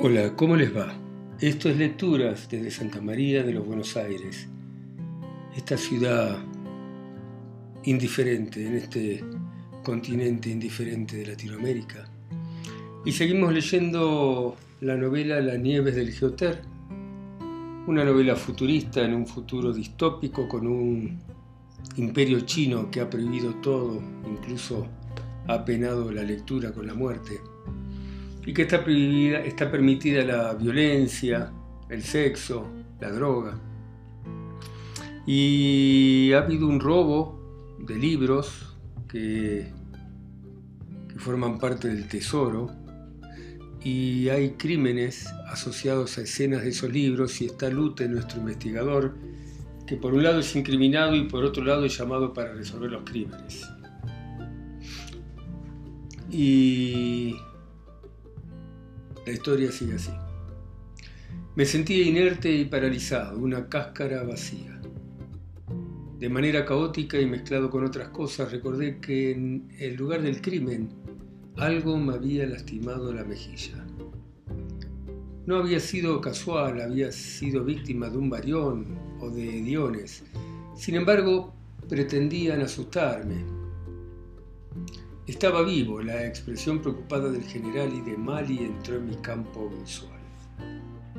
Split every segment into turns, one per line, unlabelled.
Hola, ¿cómo les va? Esto es Lecturas desde Santa María de los Buenos Aires, esta ciudad indiferente en este continente indiferente de Latinoamérica. Y seguimos leyendo la novela Las nieves del Geoter, una novela futurista en un futuro distópico con un imperio chino que ha prohibido todo, incluso ha penado la lectura con la muerte y que está, está permitida la violencia, el sexo, la droga. Y ha habido un robo de libros que, que forman parte del tesoro y hay crímenes asociados a escenas de esos libros y está Lute, nuestro investigador, que por un lado es incriminado y por otro lado es llamado para resolver los crímenes. Y la historia sigue así. Me sentía inerte y paralizado, una cáscara vacía. De manera caótica y mezclado con otras cosas, recordé que en el lugar del crimen algo me había lastimado la mejilla. No había sido casual, había sido víctima de un varión o de hediones. Sin embargo, pretendían asustarme, estaba vivo, la expresión preocupada del general y de Mali entró en mi campo visual.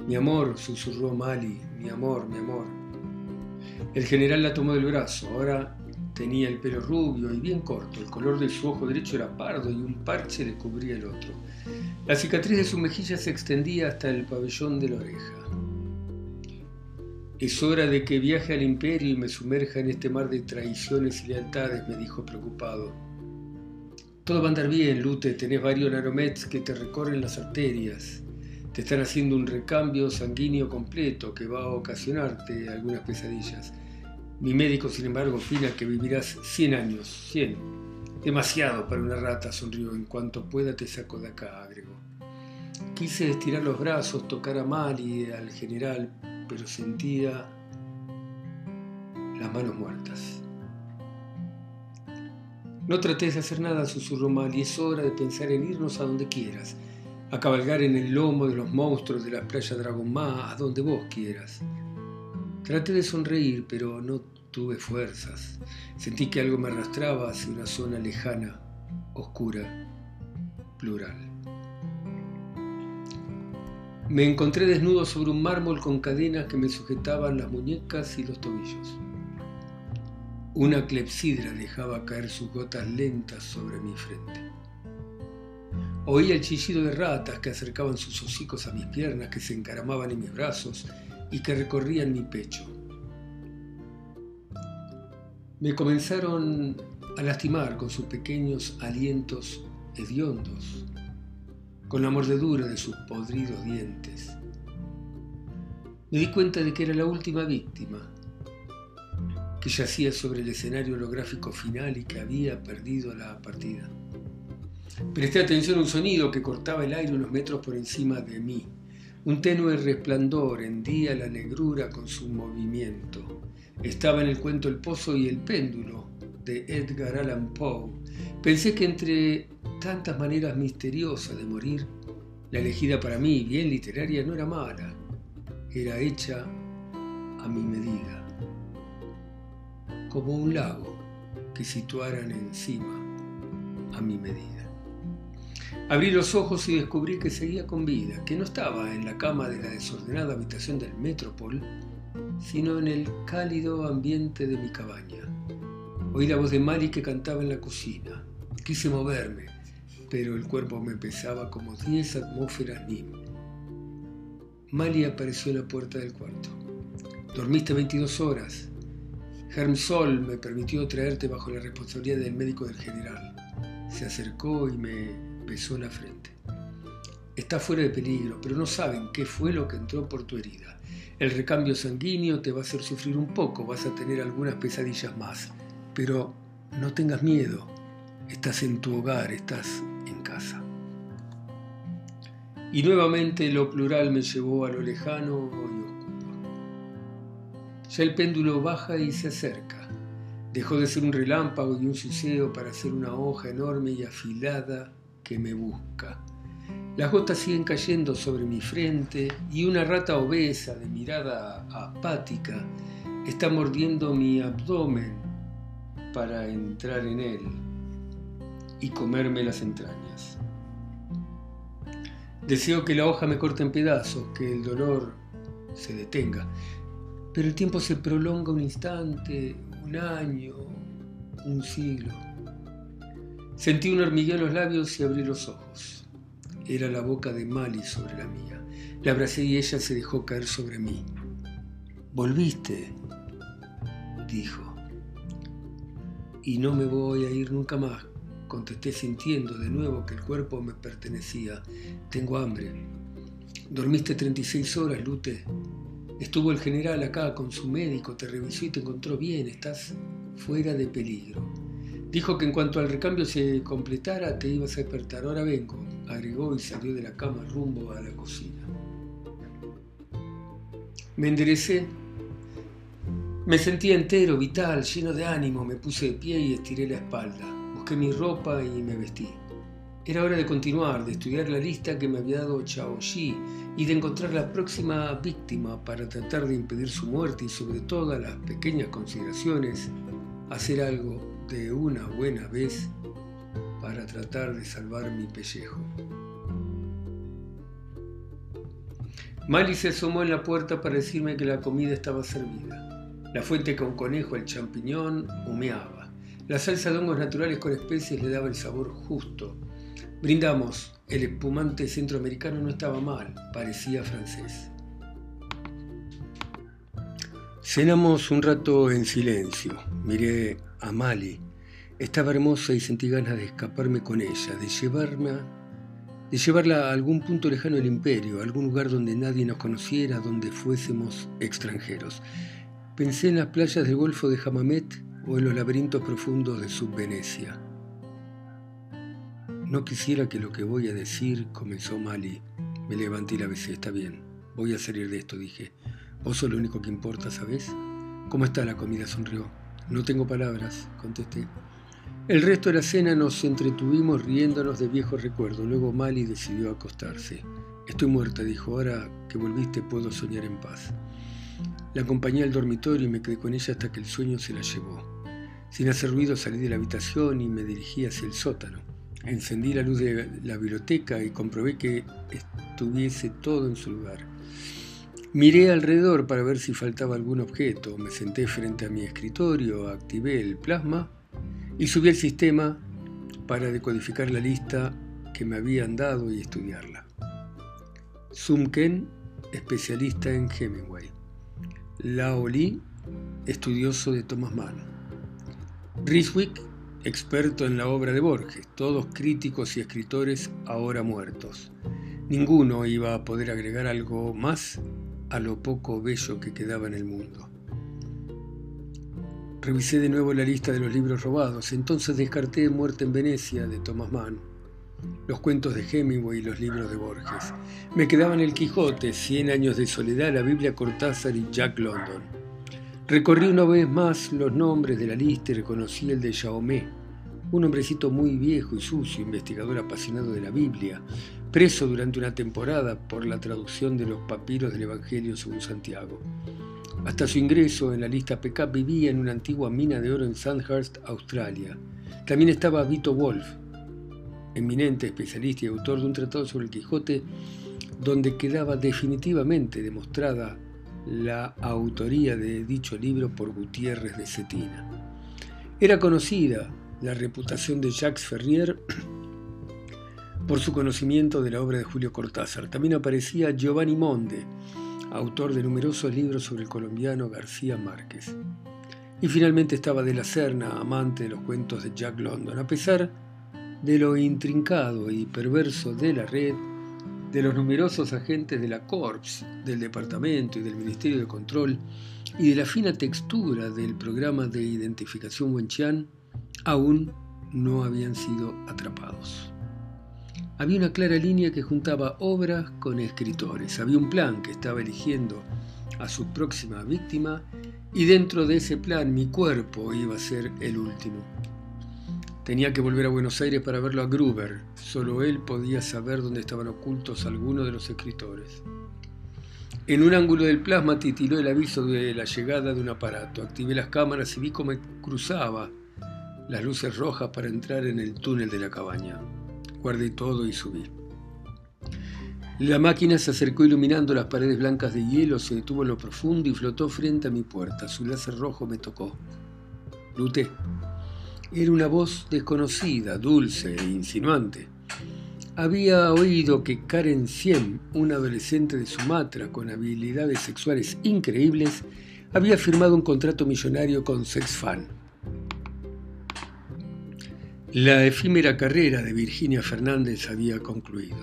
Mi amor, susurró Mali, mi amor, mi amor. El general la tomó del brazo, ahora tenía el pelo rubio y bien corto, el color de su ojo derecho era pardo y un parche le cubría el otro. La cicatriz de su mejilla se extendía hasta el pabellón de la oreja. Es hora de que viaje al imperio y me sumerja en este mar de traiciones y lealtades, me dijo preocupado. Todo va a andar bien, Lute. Tenés varios naromets que te recorren las arterias. Te están haciendo un recambio sanguíneo completo que va a ocasionarte algunas pesadillas. Mi médico, sin embargo, opina que vivirás 100 años. 100. Demasiado para una rata, sonrió. En cuanto pueda te saco de acá, agregó. Quise estirar los brazos, tocar a Mali, al general, pero sentía las manos muertas. No trates de hacer nada, susurró Mal, y es hora de pensar en irnos a donde quieras, a cabalgar en el lomo de los monstruos de la playa Dragomá, a donde vos quieras. Traté de sonreír, pero no tuve fuerzas. Sentí que algo me arrastraba hacia una zona lejana, oscura, plural. Me encontré desnudo sobre un mármol con cadenas que me sujetaban las muñecas y los tobillos. Una clepsidra dejaba caer sus gotas lentas sobre mi frente. Oía el chillido de ratas que acercaban sus hocicos a mis piernas, que se encaramaban en mis brazos y que recorrían mi pecho. Me comenzaron a lastimar con sus pequeños alientos hediondos, con la mordedura de sus podridos dientes. Me di cuenta de que era la última víctima, que yacía sobre el escenario holográfico final y que había perdido la partida. Presté atención a un sonido que cortaba el aire unos metros por encima de mí. Un tenue resplandor hendía la negrura con su movimiento. Estaba en el cuento El Pozo y el Péndulo de Edgar Allan Poe. Pensé que entre tantas maneras misteriosas de morir, la elegida para mí, bien literaria, no era mala. Era hecha a mi medida como un lago que situaran encima a mi medida. Abrí los ojos y descubrí que seguía con vida, que no estaba en la cama de la desordenada habitación del Metropol, sino en el cálido ambiente de mi cabaña. Oí la voz de Mali que cantaba en la cocina. Quise moverme, pero el cuerpo me pesaba como diez atmósferas NIM. Mali apareció en la puerta del cuarto. Dormiste 22 horas, Sol me permitió traerte bajo la responsabilidad del médico del general. Se acercó y me besó la frente. Está fuera de peligro, pero no saben qué fue lo que entró por tu herida. El recambio sanguíneo te va a hacer sufrir un poco, vas a tener algunas pesadillas más, pero no tengas miedo. Estás en tu hogar, estás en casa. Y nuevamente lo plural me llevó a lo lejano ya el péndulo baja y se acerca. Dejó de ser un relámpago y un suceo para ser una hoja enorme y afilada que me busca. Las gotas siguen cayendo sobre mi frente y una rata obesa de mirada apática está mordiendo mi abdomen para entrar en él y comerme las entrañas. Deseo que la hoja me corte en pedazos, que el dolor se detenga, pero el tiempo se prolonga un instante, un año, un siglo. Sentí un hormigueo en los labios y abrí los ojos. Era la boca de Mali sobre la mía. La abracé y ella se dejó caer sobre mí. Volviste, dijo. Y no me voy a ir nunca más, contesté sintiendo de nuevo que el cuerpo me pertenecía. Tengo hambre. Dormiste 36 horas, Lute. Estuvo el general acá con su médico, te revisó y te encontró bien, estás fuera de peligro. Dijo que en cuanto al recambio se completara te ibas a despertar. Ahora vengo, agregó y salió de la cama rumbo a la cocina. Me enderecé. Me sentía entero, vital, lleno de ánimo. Me puse de pie y estiré la espalda. Busqué mi ropa y me vestí. Era hora de continuar, de estudiar la lista que me había dado Chao Yi y de encontrar la próxima víctima para tratar de impedir su muerte y sobre todas las pequeñas consideraciones, hacer algo de una buena vez para tratar de salvar mi pellejo. Mali se asomó en la puerta para decirme que la comida estaba servida. La fuente con conejo, el champiñón, humeaba. La salsa de hongos naturales con especies le daba el sabor justo Brindamos. El espumante centroamericano no estaba mal, parecía francés. Cenamos un rato en silencio. Miré a Mali. Estaba hermosa y sentí ganas de escaparme con ella, de llevarme de llevarla a algún punto lejano del imperio, a algún lugar donde nadie nos conociera, donde fuésemos extranjeros. Pensé en las playas del Golfo de Hamamet o en los laberintos profundos de Subvenecia. No quisiera que lo que voy a decir comenzó mal y me levanté y la besé. Está bien, voy a salir de esto, dije. Vos sos lo único que importa, ¿sabes? ¿Cómo está la comida? sonrió. No tengo palabras, contesté. El resto de la cena nos entretuvimos riéndonos de viejos recuerdos. Luego Mali decidió acostarse. Estoy muerta, dijo. Ahora que volviste puedo soñar en paz. La acompañé al dormitorio y me quedé con ella hasta que el sueño se la llevó. Sin hacer ruido salí de la habitación y me dirigí hacia el sótano. Encendí la luz de la biblioteca y comprobé que estuviese todo en su lugar. Miré alrededor para ver si faltaba algún objeto. Me senté frente a mi escritorio, activé el plasma y subí al sistema para decodificar la lista que me habían dado y estudiarla. Sumken, especialista en Hemingway. Lao Li, estudioso de Thomas Mann. Riswick, experto en la obra de Borges, todos críticos y escritores ahora muertos. Ninguno iba a poder agregar algo más a lo poco bello que quedaba en el mundo. Revisé de nuevo la lista de los libros robados, entonces descarté Muerte en Venecia de Thomas Mann, los cuentos de Hemingway y los libros de Borges. Me quedaban El Quijote, Cien años de soledad, la Biblia Cortázar y Jack London. Recorrí una vez más los nombres de la lista y reconocí el de Jaume, un hombrecito muy viejo y sucio, investigador apasionado de la Biblia, preso durante una temporada por la traducción de los papiros del Evangelio según Santiago. Hasta su ingreso en la lista PK vivía en una antigua mina de oro en Sandhurst, Australia. También estaba Vito Wolf, eminente especialista y autor de un tratado sobre el Quijote, donde quedaba definitivamente demostrada la autoría de dicho libro por Gutiérrez de Cetina. Era conocida la reputación de Jacques Ferrier por su conocimiento de la obra de Julio Cortázar. También aparecía Giovanni Monde, autor de numerosos libros sobre el colombiano García Márquez. Y finalmente estaba de la Serna, amante de los cuentos de Jack London. A pesar de lo intrincado y perverso de la red, de los numerosos agentes de la Corps, del Departamento y del Ministerio de Control y de la fina textura del programa de identificación Wenchian, aún no habían sido atrapados. Había una clara línea que juntaba obras con escritores. Había un plan que estaba eligiendo a su próxima víctima y dentro de ese plan mi cuerpo iba a ser el último. Tenía que volver a Buenos Aires para verlo a Gruber. Solo él podía saber dónde estaban ocultos algunos de los escritores. En un ángulo del plasma titiló el aviso de la llegada de un aparato. Activé las cámaras y vi cómo cruzaba las luces rojas para entrar en el túnel de la cabaña. Guardé todo y subí. La máquina se acercó iluminando las paredes blancas de hielo, se detuvo en lo profundo y flotó frente a mi puerta. Su láser rojo me tocó. Luté. Era una voz desconocida, dulce e insinuante. Había oído que Karen Siem, una adolescente de Sumatra con habilidades sexuales increíbles, había firmado un contrato millonario con SexFan. La efímera carrera de Virginia Fernández había concluido.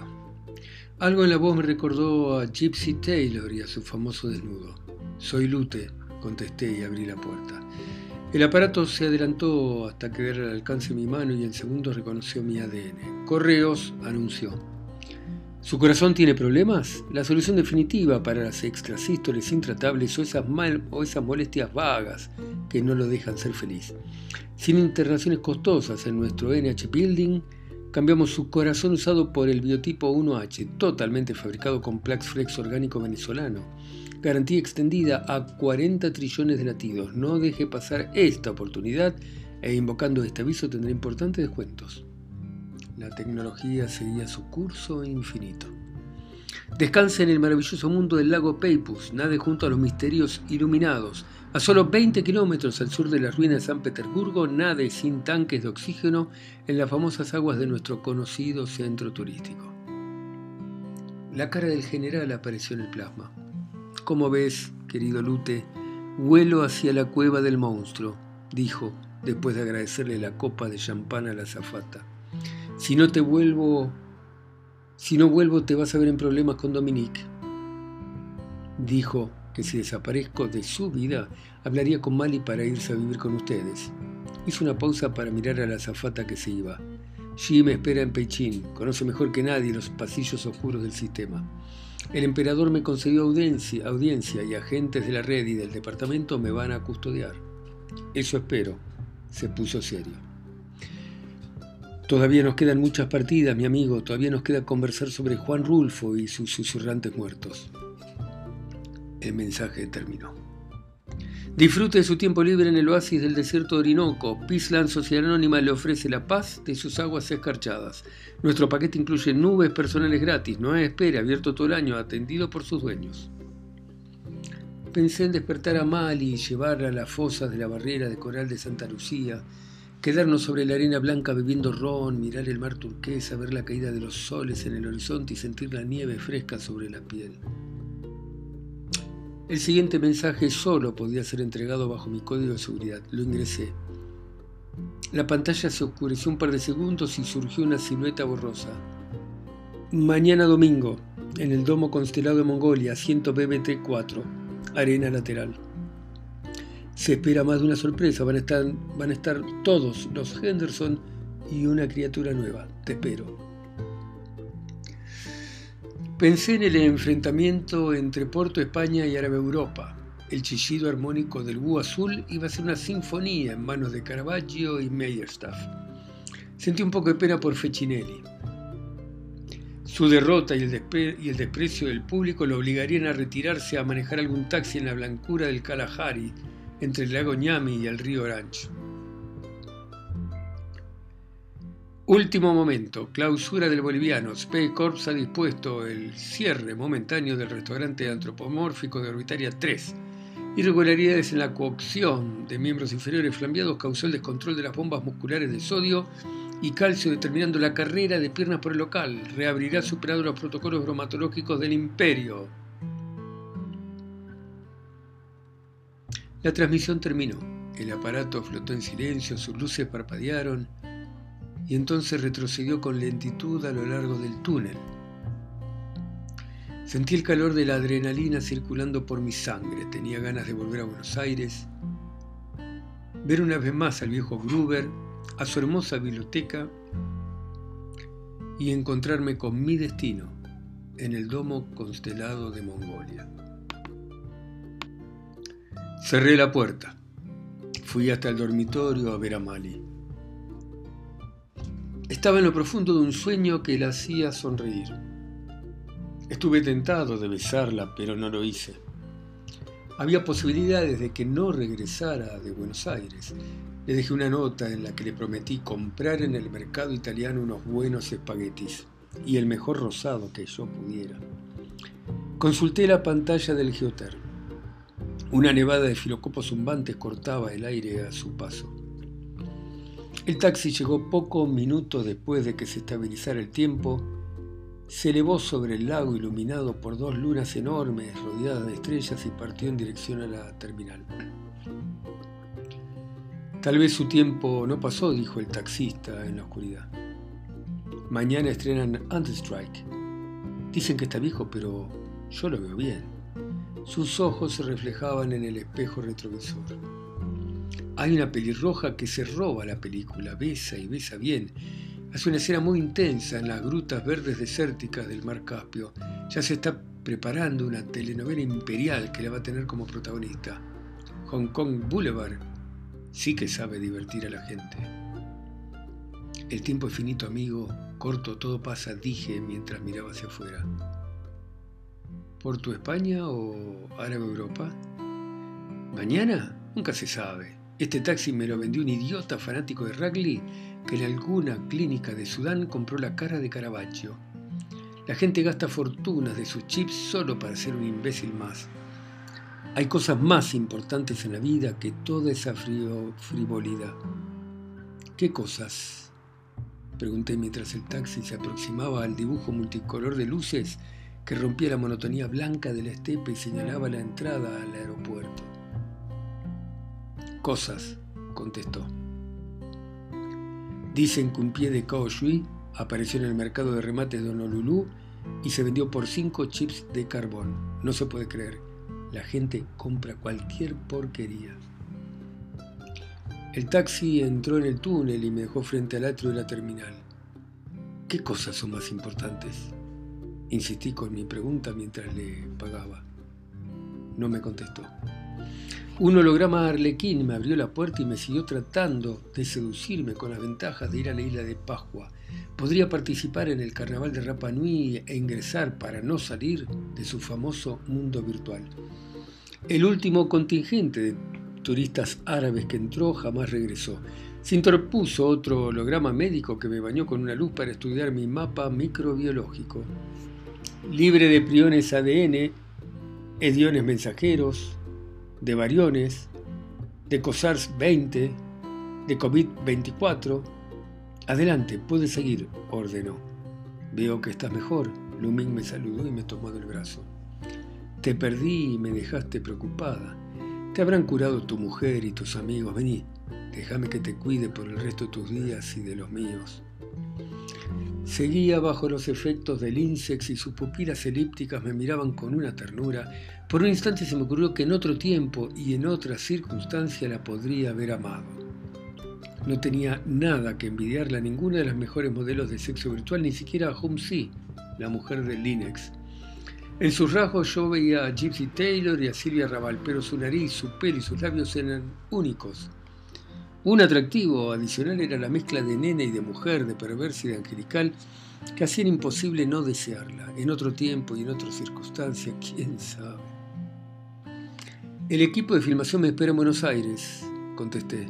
Algo en la voz me recordó a Gypsy Taylor y a su famoso desnudo. Soy Lute, contesté y abrí la puerta. El aparato se adelantó hasta quedar al alcance de mi mano y en segundos reconoció mi ADN. Correos anunció. ¿Su corazón tiene problemas? La solución definitiva para las extrasístoles intratables o esas, o esas molestias vagas que no lo dejan ser feliz. Sin internaciones costosas en nuestro NH Building, Cambiamos su corazón usado por el biotipo 1H, totalmente fabricado con Plax Flex orgánico venezolano. Garantía extendida a 40 trillones de latidos. No deje pasar esta oportunidad e invocando este aviso tendrá importantes descuentos. La tecnología seguía su curso infinito. Descanse en el maravilloso mundo del lago Peipus, nade junto a los misterios iluminados, a solo 20 kilómetros al sur de las ruinas de San Petersburgo, nade sin tanques de oxígeno en las famosas aguas de nuestro conocido centro turístico. La cara del general apareció en el plasma. Como ves, querido Lute, vuelo hacia la cueva del monstruo, dijo, después de agradecerle la copa de champán a la azafata. Si no te vuelvo, si no vuelvo te vas a ver en problemas con Dominique. Dijo que si desaparezco de su vida, hablaría con Mali para irse a vivir con ustedes. Hizo una pausa para mirar a la azafata que se iba. Xi me espera en Peichín, conoce mejor que nadie los pasillos oscuros del sistema. El emperador me concedió audiencia, audiencia y agentes de la red y del departamento me van a custodiar. Eso espero. Se puso serio. Todavía nos quedan muchas partidas, mi amigo. Todavía nos queda conversar sobre Juan Rulfo y sus susurrantes muertos. El mensaje terminó. Disfrute de su tiempo libre en el oasis del desierto de Orinoco. Peaceland Sociedad Anónima le ofrece la paz de sus aguas escarchadas. Nuestro paquete incluye nubes personales gratis, no espere, abierto todo el año, atendido por sus dueños. Pensé en despertar a Mali y llevarla a las fosas de la barrera de coral de Santa Lucía, quedarnos sobre la arena blanca bebiendo ron, mirar el mar turquesa, ver la caída de los soles en el horizonte y sentir la nieve fresca sobre la piel. El siguiente mensaje solo podía ser entregado bajo mi código de seguridad. Lo ingresé. La pantalla se oscureció un par de segundos y surgió una silueta borrosa. Mañana domingo, en el domo constelado de Mongolia, asiento BBT 4, arena lateral. Se espera más de una sorpresa, van a estar, van a estar todos los Henderson y una criatura nueva. Te espero. Pensé en el enfrentamiento entre Porto España y Árabe Europa. El chillido armónico del búho azul iba a ser una sinfonía en manos de Caravaggio y Meyerstaff. Sentí un poco de pena por Fecinelli. Su derrota y el, y el desprecio del público lo obligarían a retirarse a manejar algún taxi en la blancura del Kalahari, entre el lago Ñami y el río Orange. Último momento, clausura del boliviano. Space Corps ha dispuesto el cierre momentáneo del restaurante antropomórfico de Orbitaria 3. Irregularidades en la cocción de miembros inferiores flambeados causó el descontrol de las bombas musculares de sodio y calcio determinando la carrera de piernas por el local. Reabrirá superado los protocolos bromatológicos del imperio. La transmisión terminó. El aparato flotó en silencio, sus luces parpadearon y entonces retrocedió con lentitud a lo largo del túnel. Sentí el calor de la adrenalina circulando por mi sangre, tenía ganas de volver a Buenos Aires, ver una vez más al viejo Gruber, a su hermosa biblioteca y encontrarme con mi destino en el domo constelado de Mongolia. Cerré la puerta. Fui hasta el dormitorio a ver a Mali. Estaba en lo profundo de un sueño que la hacía sonreír. Estuve tentado de besarla, pero no lo hice. Había posibilidades de que no regresara de Buenos Aires. Le dejé una nota en la que le prometí comprar en el mercado italiano unos buenos espaguetis y el mejor rosado que yo pudiera. Consulté la pantalla del geotermo. Una nevada de filocopos zumbantes cortaba el aire a su paso. El taxi llegó pocos minutos después de que se estabilizara el tiempo se elevó sobre el lago iluminado por dos lunas enormes rodeadas de estrellas y partió en dirección a la terminal. Tal vez su tiempo no pasó, dijo el taxista en la oscuridad. Mañana estrenan Understrike. Dicen que está viejo, pero yo lo veo bien. Sus ojos se reflejaban en el espejo retrovisor. Hay una pelirroja que se roba la película, besa y besa bien, Hace una escena muy intensa en las grutas verdes desérticas del mar Caspio. Ya se está preparando una telenovela imperial que la va a tener como protagonista. Hong Kong Boulevard sí que sabe divertir a la gente. El tiempo es finito, amigo, corto, todo pasa, dije mientras miraba hacia afuera. ¿Por tu España o Árabe Europa? ¿Mañana? Nunca se sabe. Este taxi me lo vendió un idiota fanático de rugby que en alguna clínica de Sudán compró la cara de Caravaggio. La gente gasta fortunas de sus chips solo para ser un imbécil más. Hay cosas más importantes en la vida que toda esa frivolidad. ¿Qué cosas? Pregunté mientras el taxi se aproximaba al dibujo multicolor de luces que rompía la monotonía blanca de la estepa y señalaba la entrada al aeropuerto. Cosas, contestó. Dicen que un pie de Kao Shui apareció en el mercado de remates de Honolulu y se vendió por 5 chips de carbón. No se puede creer. La gente compra cualquier porquería. El taxi entró en el túnel y me dejó frente al atrio de la terminal. ¿Qué cosas son más importantes? Insistí con mi pregunta mientras le pagaba. No me contestó. Un holograma arlequín me abrió la puerta y me siguió tratando de seducirme con las ventajas de ir a la isla de Pascua. Podría participar en el carnaval de Rapa Nui e ingresar para no salir de su famoso mundo virtual. El último contingente de turistas árabes que entró jamás regresó. Se interpuso otro holograma médico que me bañó con una luz para estudiar mi mapa microbiológico. Libre de priones ADN, ediones mensajeros, de variones, de COSARS 20, de COVID-24. Adelante, puedes seguir, ordenó. Veo que estás mejor. Luming me saludó y me tomó del brazo. Te perdí y me dejaste preocupada. Te habrán curado tu mujer y tus amigos. Vení, déjame que te cuide por el resto de tus días y de los míos. Seguía bajo los efectos del Insex y sus pupilas elípticas me miraban con una ternura. Por un instante se me ocurrió que en otro tiempo y en otra circunstancia la podría haber amado. No tenía nada que envidiarle a ninguna de las mejores modelos de sexo virtual, ni siquiera a Si, la mujer de Linux. En sus rasgos yo veía a Gypsy Taylor y a Silvia Raval, pero su nariz, su pelo y sus labios eran únicos. Un atractivo adicional era la mezcla de nena y de mujer, de perversa y de angelical, que hacían imposible no desearla, en otro tiempo y en otra circunstancia, quién sabe. El equipo de filmación me espera en Buenos Aires, contesté.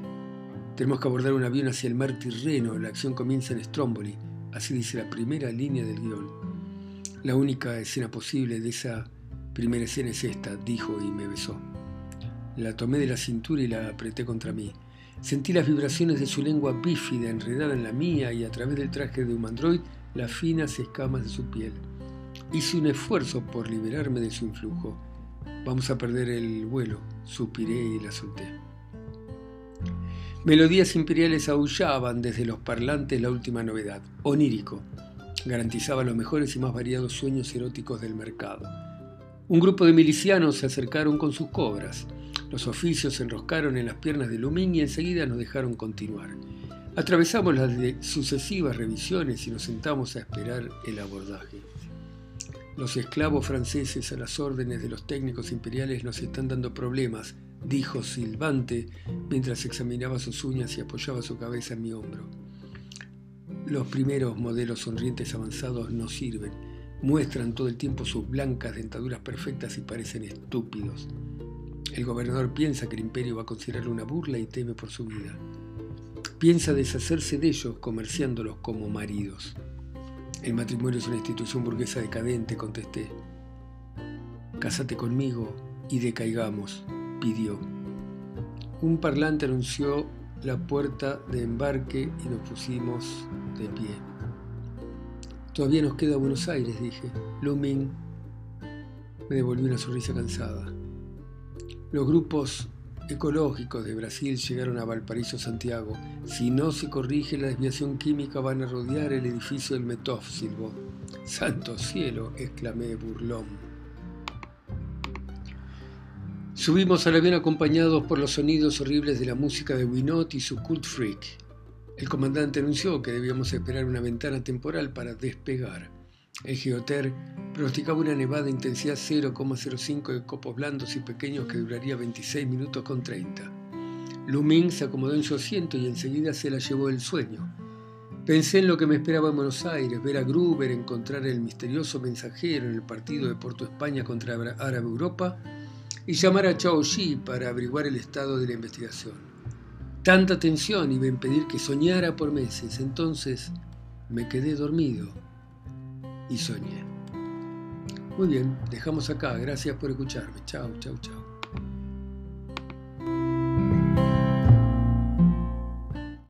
Tenemos que abordar un avión hacia el mar Tirreno, la acción comienza en Stromboli, así dice la primera línea del guion. La única escena posible de esa primera escena es esta, dijo y me besó. La tomé de la cintura y la apreté contra mí. Sentí las vibraciones de su lengua bífida enredada en la mía y a través del traje de un android las finas escamas de su piel. Hice un esfuerzo por liberarme de su influjo. Vamos a perder el vuelo, suspiré y la solté. Melodías imperiales aullaban desde los parlantes la última novedad, onírico. Garantizaba los mejores y más variados sueños eróticos del mercado. Un grupo de milicianos se acercaron con sus cobras. Los oficios se enroscaron en las piernas de Lumín y enseguida nos dejaron continuar. Atravesamos las sucesivas revisiones y nos sentamos a esperar el abordaje. Los esclavos franceses a las órdenes de los técnicos imperiales nos están dando problemas, dijo Silvante mientras examinaba sus uñas y apoyaba su cabeza en mi hombro. Los primeros modelos sonrientes avanzados no sirven. Muestran todo el tiempo sus blancas dentaduras perfectas y parecen estúpidos. El gobernador piensa que el imperio va a considerarlo una burla y teme por su vida. Piensa deshacerse de ellos comerciándolos como maridos. El matrimonio es una institución burguesa decadente, contesté. Cásate conmigo y decaigamos, pidió. Un parlante anunció la puerta de embarque y nos pusimos de pie. Todavía nos queda Buenos Aires, dije. Luming me devolvió una sonrisa cansada. Los grupos ecológicos de Brasil llegaron a Valparaíso, Santiago. Si no se corrige la desviación química van a rodear el edificio del silbó. Santo cielo, exclamé burlón. Subimos al avión acompañados por los sonidos horribles de la música de Winot y su cult freak. El comandante anunció que debíamos esperar una ventana temporal para despegar. El Geoter pronosticaba una nevada de intensidad 0,05 de copos blandos y pequeños que duraría 26 minutos con 30. Lumín se acomodó en su asiento y enseguida se la llevó el sueño. Pensé en lo que me esperaba en Buenos Aires, ver a Gruber, encontrar el misterioso mensajero en el partido de Porto España contra Árabe Europa y llamar a Chao Shi para averiguar el estado de la investigación. Tanta tensión iba a impedir que soñara por meses, entonces me quedé dormido y soñé. Muy bien, dejamos acá. Gracias por escucharme. Chao, chao, chao.